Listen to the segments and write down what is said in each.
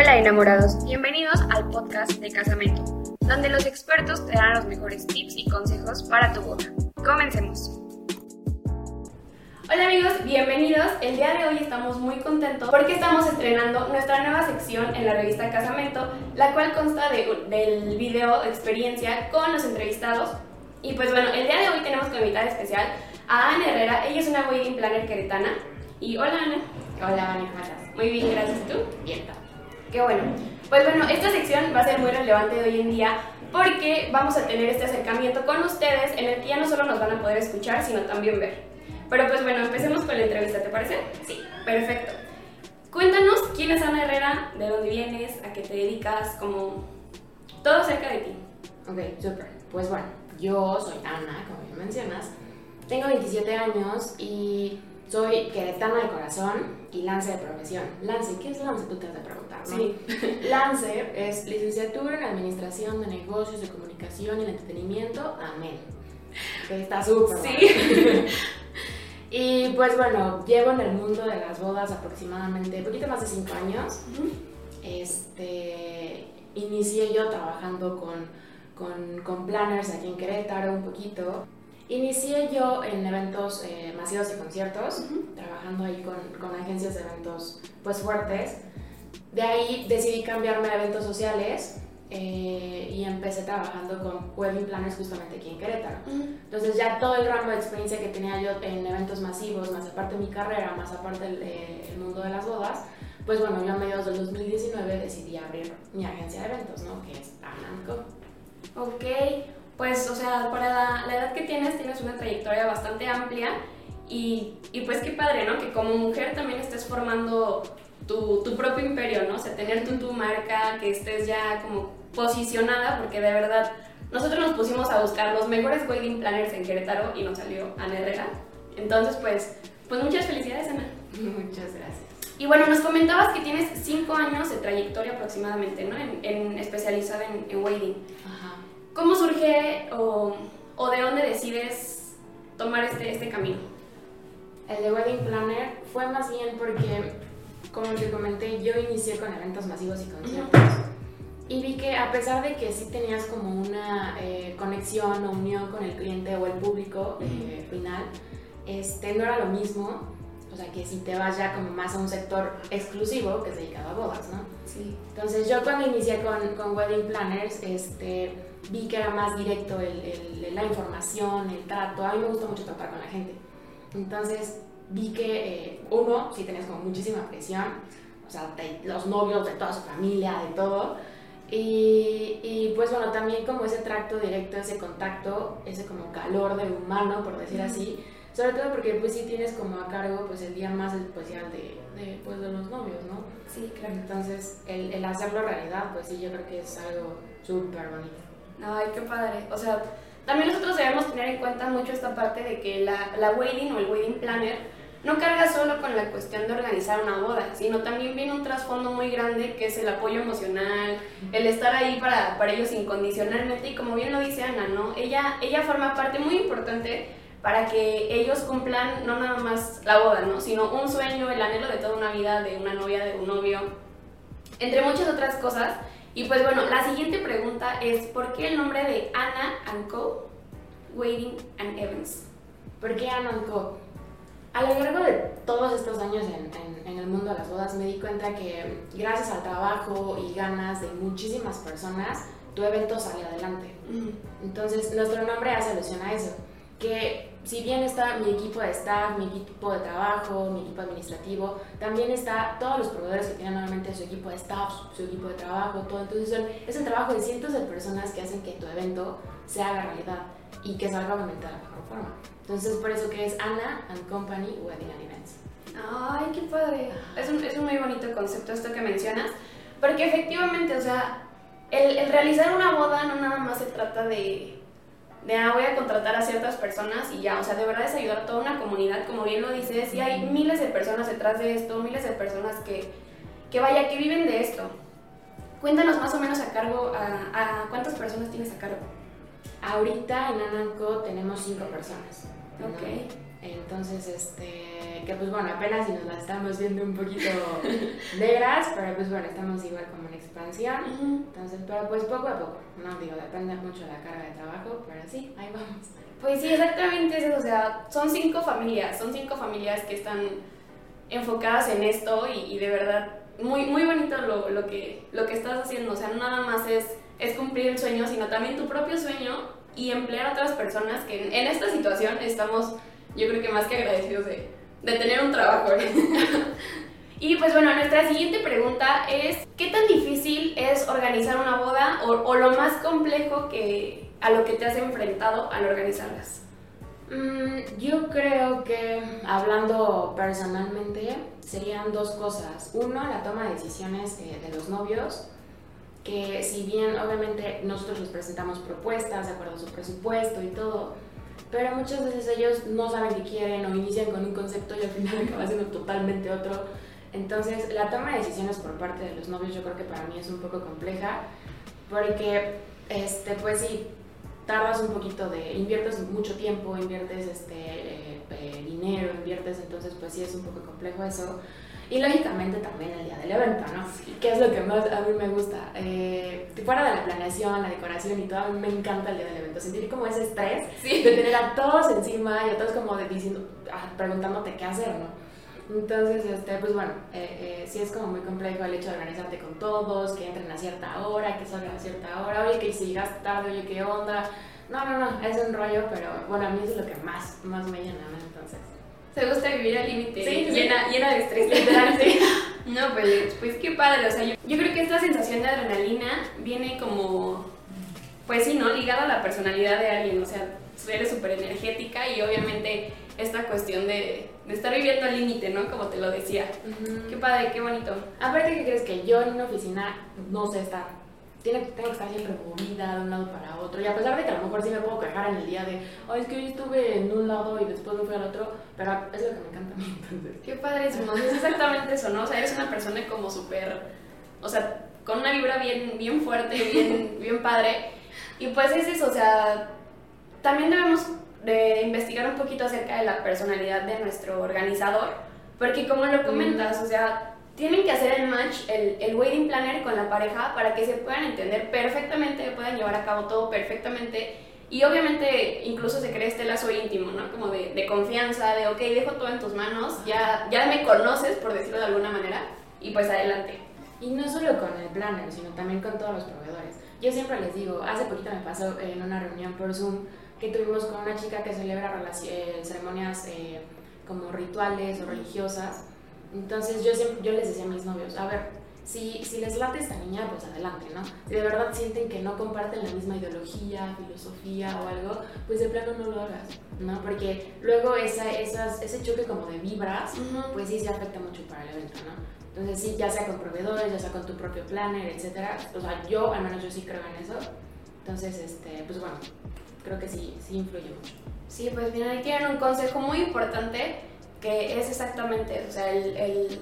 Hola enamorados, bienvenidos al podcast de Casamento, donde los expertos te dan los mejores tips y consejos para tu boda. Comencemos. Hola amigos, bienvenidos. El día de hoy estamos muy contentos porque estamos estrenando nuestra nueva sección en la revista Casamento, la cual consta de, del video experiencia con los entrevistados. Y pues bueno, el día de hoy tenemos como invitada especial a Ana Herrera. Ella es una wedding planner queretana. Y hola Ana. Hola Ana, ¿cómo estás? Muy bien, gracias. ¿Tú? Bien. Qué bueno. Pues bueno, esta sección va a ser muy relevante de hoy en día porque vamos a tener este acercamiento con ustedes en el que ya no solo nos van a poder escuchar, sino también ver. Pero pues bueno, empecemos con la entrevista, ¿te parece? Sí. Perfecto. Cuéntanos quién es Ana Herrera, de dónde vienes, a qué te dedicas, como todo acerca de ti. Ok, súper. Pues bueno, yo soy Ana, como bien mencionas. Tengo 27 años y soy queretana de corazón y lance de profesión. Lance, ¿qué es lance? Tú te has de preguntar, ¿no? Sí. lance es licenciatura en Administración de Negocios, de Comunicación y el Entretenimiento. Amén. Que está súper. Sí. y pues bueno, llevo en el mundo de las bodas aproximadamente un poquito más de 5 años. Este, inicié yo trabajando con, con, con planners aquí en Querétaro un poquito. Inicié yo en eventos eh, masivos y conciertos, trabajando ahí con, con, agencias de eventos pues fuertes. De ahí decidí cambiarme a eventos sociales eh, y empecé trabajando con wedding planners justamente aquí en Querétaro. Entonces ya todo el rango de experiencia que tenía yo en eventos masivos, más aparte de mi carrera, más aparte del el mundo de las bodas, pues bueno, yo a mediados del 2019 decidí abrir mi agencia de eventos, ¿no? Que es Ananco. Ok, pues, o sea, para la, la, edad que tienes, tienes una trayectoria bastante amplia y, y, pues qué padre, ¿no? Que como mujer también estés formando tu, tu propio imperio, ¿no? O sea, tener tu, tu marca, que estés ya como posicionada, porque de verdad, nosotros nos pusimos a buscar los mejores wedding planners en Querétaro y nos salió Ana Herrera. Entonces, pues, pues muchas felicidades, Ana. Muchas gracias. Y bueno, nos comentabas que tienes cinco años de trayectoria aproximadamente, ¿no? En, en especializada en, en wedding. Ajá. ¿Cómo surge o, o, de dónde decides tomar este, este camino? El de Wedding Planner fue más bien porque, como te comenté, yo inicié con eventos masivos y conciertos. Uh -huh. Y vi que a pesar de que sí tenías como una eh, conexión o unión con el cliente o el público eh, final, este, no era lo mismo. O sea, que si te vas ya como más a un sector exclusivo que es dedicado a bodas, ¿no? Sí. Entonces yo cuando inicié con, con Wedding Planners, este, vi que era más directo el, el, la información, el trato. A mí me gusta mucho tratar con la gente. Entonces vi que, eh, uno, sí tenías como muchísima presión, o sea, de los novios, de toda su familia, de todo. Y, y, pues bueno, también como ese tracto directo, ese contacto, ese como calor de humano, por decir así. Sobre todo porque pues sí tienes como a cargo pues el día más especial de, de, pues, de los novios, ¿no? Sí, claro. Entonces el, el hacerlo realidad pues sí yo creo que es algo súper bonito. Ay, qué padre. O sea, también nosotros debemos tener en cuenta mucho esta parte de que la, la wedding o el wedding planner no carga solo con la cuestión de organizar una boda, sino también viene un trasfondo muy grande que es el apoyo emocional, el estar ahí para, para ellos incondicionalmente y como bien lo dice Ana, ¿no? Ella, ella forma parte muy importante para que ellos cumplan no nada más la boda, ¿no? Sino un sueño, el anhelo de toda una vida, de una novia, de un novio, entre muchas otras cosas. Y pues bueno, la siguiente pregunta es, ¿por qué el nombre de Anna and Co. Waiting and Evans? ¿Por qué Anna and Co.? A lo largo de todos estos años en, en, en, el mundo de las bodas me di cuenta que gracias al trabajo y ganas de muchísimas personas, tu evento sale adelante. Mm. Entonces, nuestro nombre hace alusión a eso. Que si bien está mi equipo de staff, mi equipo de trabajo, mi equipo administrativo, también está todos los proveedores que tienen normalmente su equipo de staff, su equipo de trabajo, todo. Entonces, son, es el trabajo de cientos de personas que hacen que tu evento se haga realidad y que salga obviamente de la mejor forma. Entonces, por eso que es Anna and Company Wedding and Events. Ay, qué padre. Es un, es un muy bonito concepto esto que mencionas, porque efectivamente, o sea, el, el realizar una boda no nada más se trata de, de, ah, voy a contratar a ciertas personas y ya, o sea, de verdad es ayudar a toda una comunidad, como bien lo dices, y hay miles de personas detrás de esto, miles de personas que, que vaya, que viven de esto. Cuéntanos más o menos a cargo, a, a cuántas personas tienes a cargo. Ahorita en Ananco tenemos cinco personas. Ok. Entonces, este, que pues bueno, apenas si nos las estamos viendo un poquito negras, pero pues bueno, estamos igual como en expansión. Entonces, pero pues poco a poco, no digo, depende mucho de la carga de trabajo, pero sí, ahí vamos. Pues sí, exactamente eso, o sea, son cinco familias, son cinco familias que están enfocadas en esto y, y de verdad, muy, muy bonito lo, lo, que, lo que estás haciendo, o sea, no nada más es, es cumplir el sueño, sino también tu propio sueño y emplear a otras personas que en, en esta situación estamos yo creo que más que agradecidos de, de tener un trabajo. y pues bueno, nuestra siguiente pregunta es, ¿qué tan difícil es organizar una boda o, o lo más complejo que a lo que te has enfrentado al organizarlas? Mm, yo creo que hablando personalmente serían dos cosas. Uno, la toma de decisiones eh, de los novios, que si bien obviamente nosotros les presentamos propuestas de acuerdo a su presupuesto y todo, pero muchas veces ellos no saben qué quieren o inician con un concepto y al final acaba siendo totalmente otro. Entonces, la toma de decisiones por parte de los novios yo creo que para mí es un poco compleja porque, este, pues sí, tardas un poquito de, inviertes mucho tiempo, inviertes este, eh, dinero, inviertes, entonces pues sí es un poco complejo eso. Y lógicamente también el día del evento, ¿no? ¿Qué es lo que más a mí me gusta? Eh, fuera de la planeación, la decoración y todo, a mí me encanta el día del evento. Sentir como ese estrés de tener a todos encima y a todos como de diciendo, ah, preguntándote qué hacer, ¿no? Entonces, este, pues bueno, eh, eh, sí es como muy complejo el hecho de organizarte con todos, que entren a cierta hora, que salgan a cierta hora, oye, que si llegas tarde, oye, qué onda. No, no, no, es un rollo, pero bueno, a mí es lo que más, más me llena, ¿no? Entonces. Te gusta vivir al límite, llena, llena de estrés, No, pues, pues qué padre, o sea, yo, yo, creo que esta sensación de adrenalina viene como, pues sí, ¿no? Ligada a la personalidad de alguien, o sea, eres súper energética y obviamente esta cuestión de, de estar viviendo al límite, ¿no? Como te lo decía. Qué padre, qué bonito. Aparte, ¿qué crees que yo en una oficina no sé estar? Tiene, tengo que estar siempre movida de un lado para otro. Y a pesar de que a lo mejor sí me puedo quejar en el día de, ay, es que hoy estuve en un lado y después me fui al otro, pero es lo que me encanta a mí. Entonces. Qué padrísimo, es exactamente eso, ¿no? O sea, eres una persona como súper, o sea, con una vibra bien, bien fuerte, bien, bien padre. Y pues es eso, o sea, también debemos de investigar un poquito acerca de la personalidad de nuestro organizador, porque como lo comentas, o sea, tienen que hacer el match, el, el, wedding planner con la pareja para que se puedan entender perfectamente, puedan llevar a cabo todo perfectamente y obviamente incluso se cree este lazo íntimo, ¿no? Como de, de, confianza, de ok, dejo todo en tus manos, ya, ya me conoces, por decirlo de alguna manera, y pues adelante. Y no solo con el planner, sino también con todos los proveedores. Yo siempre les digo, hace poquito me pasó en una reunión por Zoom que tuvimos con una chica que celebra eh, ceremonias eh, como rituales o religiosas entonces yo, siempre, yo les decía a mis novios, a ver, si, si les late esta niña, pues adelante, ¿no? Si de verdad sienten que no comparten la misma ideología, filosofía o algo, pues de plano no lo hagas, ¿no? Porque luego esa, esas, ese choque como de vibras, pues sí se afecta mucho para el evento, ¿no? Entonces sí, ya sea con proveedores, ya sea con tu propio planner, etcétera. O sea, yo, al menos yo sí creo en eso. Entonces, este, pues bueno, creo que sí, sí influye mucho. Sí, pues mira, aquí hay un consejo muy importante que es exactamente, o sea, el, el,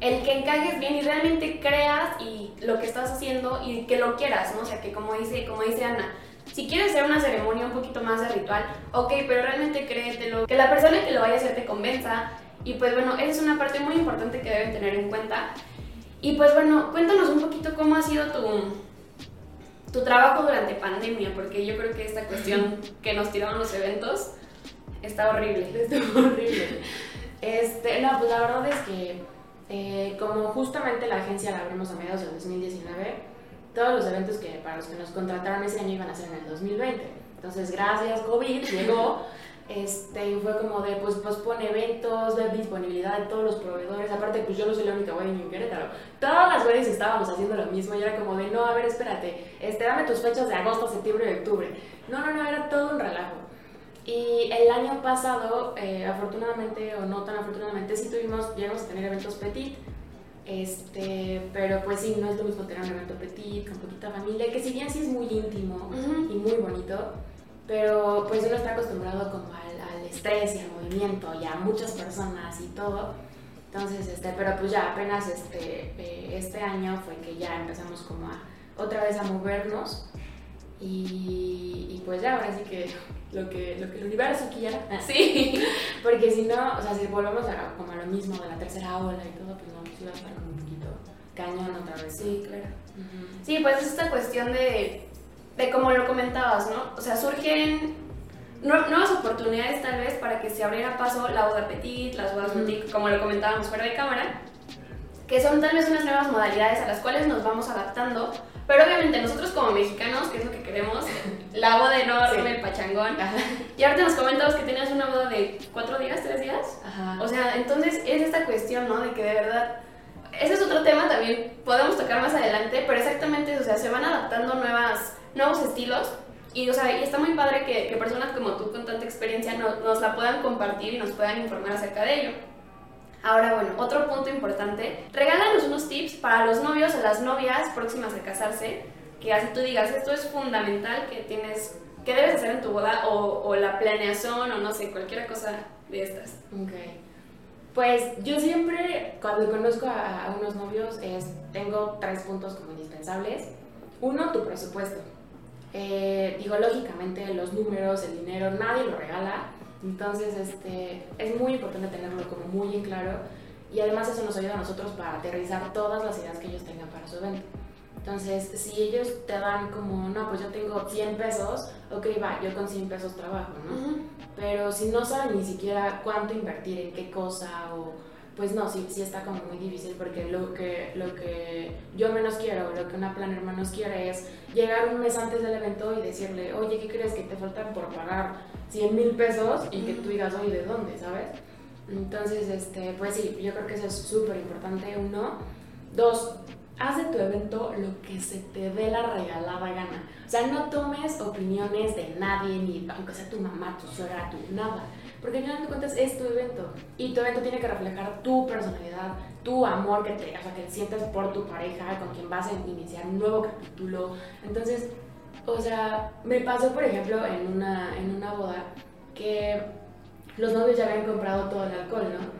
el, que encajes bien y realmente creas y lo que estás haciendo y que lo quieras, ¿no? O sea, que como dice, como dice Ana, si quieres hacer una ceremonia un poquito más de ritual, ok, pero realmente créetelo, que la persona que lo vaya a hacer te convenza y pues bueno, esa es una parte muy importante que deben tener en cuenta. Y pues bueno, cuéntanos un poquito cómo ha sido tu, tu trabajo durante pandemia, porque yo creo que esta cuestión que nos tiraron los eventos Está horrible. Está horrible. Este, pues la verdad es que eh, como justamente la agencia la abrimos a mediados del 2019, todos los eventos que para los que nos contrataron ese año iban a ser en el 2020. Entonces, gracias COVID, llegó. Este, y fue como de, pues, pospone eventos, de disponibilidad de todos los proveedores. Aparte, pues yo no soy la única wedding en Querétaro. Todas las weddings estábamos haciendo lo mismo y era como de, no, a ver, espérate, este, dame tus fechas de agosto, septiembre y octubre. No, no, no, era todo un relajo. Y el año pasado, eh, afortunadamente o no tan afortunadamente, sí tuvimos, llegamos a tener eventos petit. Este, pero pues sí, no es lo mismo tener un evento petit, con poquita familia, que si bien sí es muy íntimo y muy bonito, pero pues uno está acostumbrado como al, al, estrés y al movimiento y a muchas personas y todo. Entonces, este, pero pues ya apenas este, eh, este año fue que ya empezamos como a otra vez a movernos y pues ya, ahora sí que lo que, lo que el universo quiera. Sí. Porque si no, o sea, si volvemos a, como a lo mismo de la tercera ola y todo, pues no, sí va a estar como un poquito cañón otra vez. Sí, claro. Sí, pues es esta cuestión de, de como lo comentabas, ¿no? O sea, surgen nuevas oportunidades tal vez para que se abriera paso la boda petit, las bodas boutique, como lo comentábamos fuera de cámara, que son tal vez unas nuevas modalidades a las cuales nos vamos adaptando, pero obviamente nosotros como mexicanos, que es lo que queremos, la boda enorme, el pachangón, y ahorita nos comentabas que tenías una boda de cuatro días, tres días, Ajá. o sea, entonces es esta cuestión, ¿no? De que de verdad ese es otro tema también, podemos tocar más adelante, pero exactamente, o sea, se van adaptando nuevas, nuevos estilos. Y, o sea, y está muy padre que, que personas como tú con tanta experiencia no, nos la puedan compartir y nos puedan informar acerca de ello. Ahora, bueno, otro punto importante, regálanos unos tips para los novios o las novias próximas a casarse, que así tú digas, esto es fundamental que tienes, que debes hacer en tu boda o, o la planeación o no sé, cualquier cosa de estas. Ok. Pues yo siempre, cuando conozco a, a unos novios, es, tengo tres puntos como indispensables. Uno, tu presupuesto. Eh, digo, lógicamente los números, el dinero, nadie lo regala. Entonces, este, es muy importante tenerlo como muy en claro. Y además eso nos ayuda a nosotros para aterrizar todas las ideas que ellos tengan para su evento. Entonces, si ellos te dan como, no, pues yo tengo 100 pesos, ok, va, yo con 100 pesos trabajo, ¿no? Pero si no saben ni siquiera cuánto invertir en qué cosa o pues no, sí, sí está como muy difícil porque lo que, lo que yo menos quiero, lo que una planner menos quiere es llegar un mes antes del evento y decirle, oye, ¿qué crees que te faltan por pagar 100 mil pesos? Y que tú digas, oye, ¿de dónde? ¿Sabes? Entonces, este, pues sí, yo creo que eso es súper importante, uno. Dos, haz de tu evento lo que se te dé la regalada gana. O sea, no tomes opiniones de nadie, ni aunque sea tu mamá, tu suegra, tu nada. Porque al final de cuentas es tu evento. Y tu evento tiene que reflejar tu personalidad, tu amor que te, o sea, que sientes por tu pareja, con quien vas a iniciar un nuevo capítulo. Entonces, o sea, me pasó, por ejemplo, en una, en una boda que los novios ya habían comprado todo el alcohol, ¿no?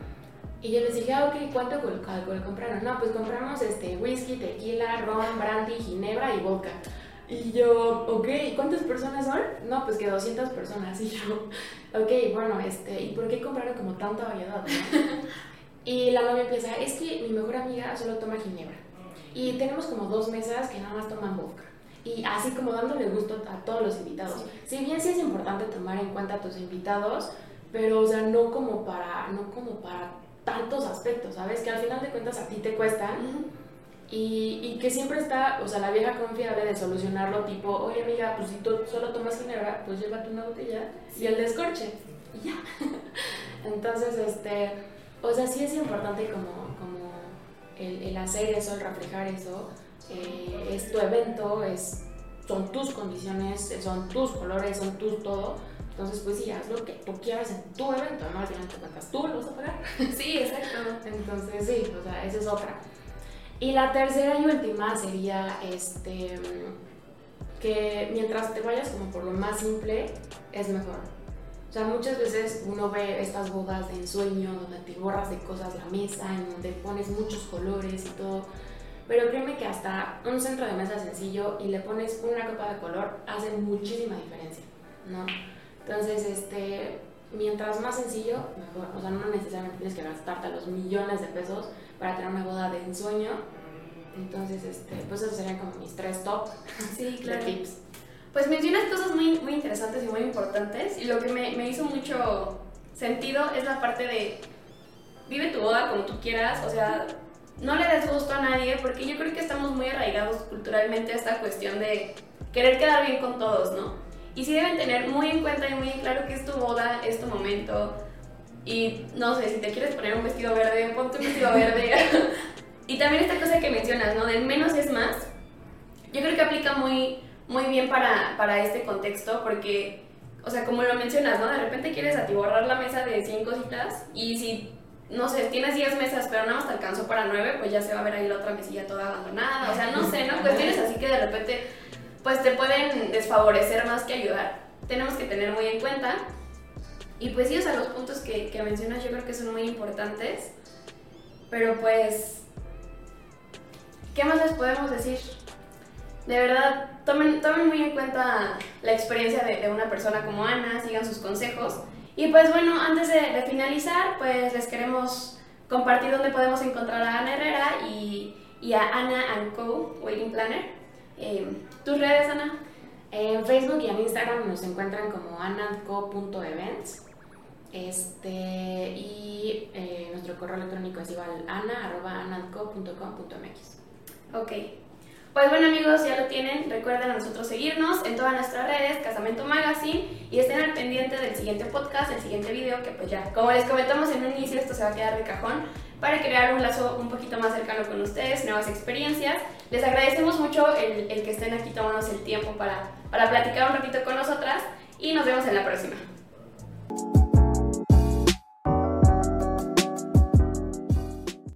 Y yo les dije, ah, ok, ¿cuánto alcohol, alcohol compraron? No, pues compramos este, whisky, tequila, ron, brandy, ginebra y vodka. Y yo, ok, ¿cuántas personas son? No, pues que 200 personas. Y yo, ok, bueno, este, ¿y por qué compraron como tanta variedad? no?" y la novia empieza, es que mi mejor amiga solo toma ginebra. Y tenemos como dos mesas que nada más toman vodka. Y así como dándole gusto a todos los invitados. Si bien sí es importante tomar en cuenta a tus invitados, pero o sea, no como para, no como para tantos aspectos, ¿sabes? Que al final de cuentas a ti te cuestan. Y, y, que siempre está, o sea, la vieja confiable de solucionarlo, tipo, oye amiga, pues si tú solo tomas ginebra, pues llévate una botella y el descorche. Y ya. Entonces, este, o sea, sí es importante como, como el, el hacer eso, el reflejar eso. Eh, es tu evento, es, son tus condiciones, son tus colores, son tus todo. Entonces, pues sí, haz lo que tú quieras en tu evento, ¿no? Al final te cuentas, tú lo vas a pagar. Sí, exacto. Entonces, sí, o sea, esa es otra. Y la tercera y última sería este que mientras te vayas como por lo más simple, es mejor. O sea, muchas veces uno ve estas bodas de ensueño donde te borras de cosas la mesa, en donde pones muchos colores y todo. Pero créeme que hasta un centro de mesa sencillo y le pones una copa de color hace muchísima diferencia, ¿no? Entonces, este, mientras más sencillo, mejor. O sea, no necesariamente tienes que gastarte los millones de pesos para tener una boda de ensueño. Entonces, este, pues esos serían como mis tres top Sí, claro. de tips. Pues mencionas cosas muy, muy interesantes y muy importantes y lo que me, me hizo mucho sentido es la parte de vive tu boda como tú quieras, o sea, no le des gusto a nadie porque yo creo que estamos muy arraigados culturalmente a esta cuestión de querer quedar bien con todos, ¿no? Y sí deben tener muy en cuenta y muy claro que es tu boda, es tu momento y no sé, si te quieres poner un vestido verde, ponte un vestido verde. y también esta cosa que mencionas, ¿no? Del menos es más, yo creo que aplica muy muy bien para, para este contexto porque, o sea, como lo mencionas, ¿no? De repente quieres atiborrar la mesa de 100 cositas y si, no sé, tienes 10 mesas pero nada más te alcanzó para 9, pues ya se va a ver ahí la otra mesilla toda abandonada. O sea, no sé, ¿no? Cuestiones así que de repente, pues te pueden desfavorecer más que ayudar. Tenemos que tener muy en cuenta. Y pues sí, o sea, los puntos que, que mencionas yo creo que son muy importantes. Pero pues, ¿qué más les podemos decir? De verdad, tomen, tomen muy en cuenta la experiencia de, una persona como Ana, sigan sus consejos. Y pues bueno, antes de, finalizar, pues les queremos compartir dónde podemos encontrar a Ana Herrera y, y a Ana Co. Wedding Planner. Eh, ¿Tus redes, Ana? En Facebook y en Instagram nos encuentran como anandco.events. Este, y eh, nuestro correo electrónico es igual ana.anandco.com.mx. Ok. Pues bueno amigos, ya lo tienen, recuerden a nosotros seguirnos en todas nuestras redes, Casamento Magazine, y estén al pendiente del siguiente podcast, del siguiente video, que pues ya, como les comentamos en un inicio, esto se va a quedar de cajón, para crear un lazo un poquito más cercano con ustedes, nuevas experiencias. Les agradecemos mucho el, que estén aquí tomándonos el tiempo para, para platicar un ratito con nosotras, y nos vemos en la próxima.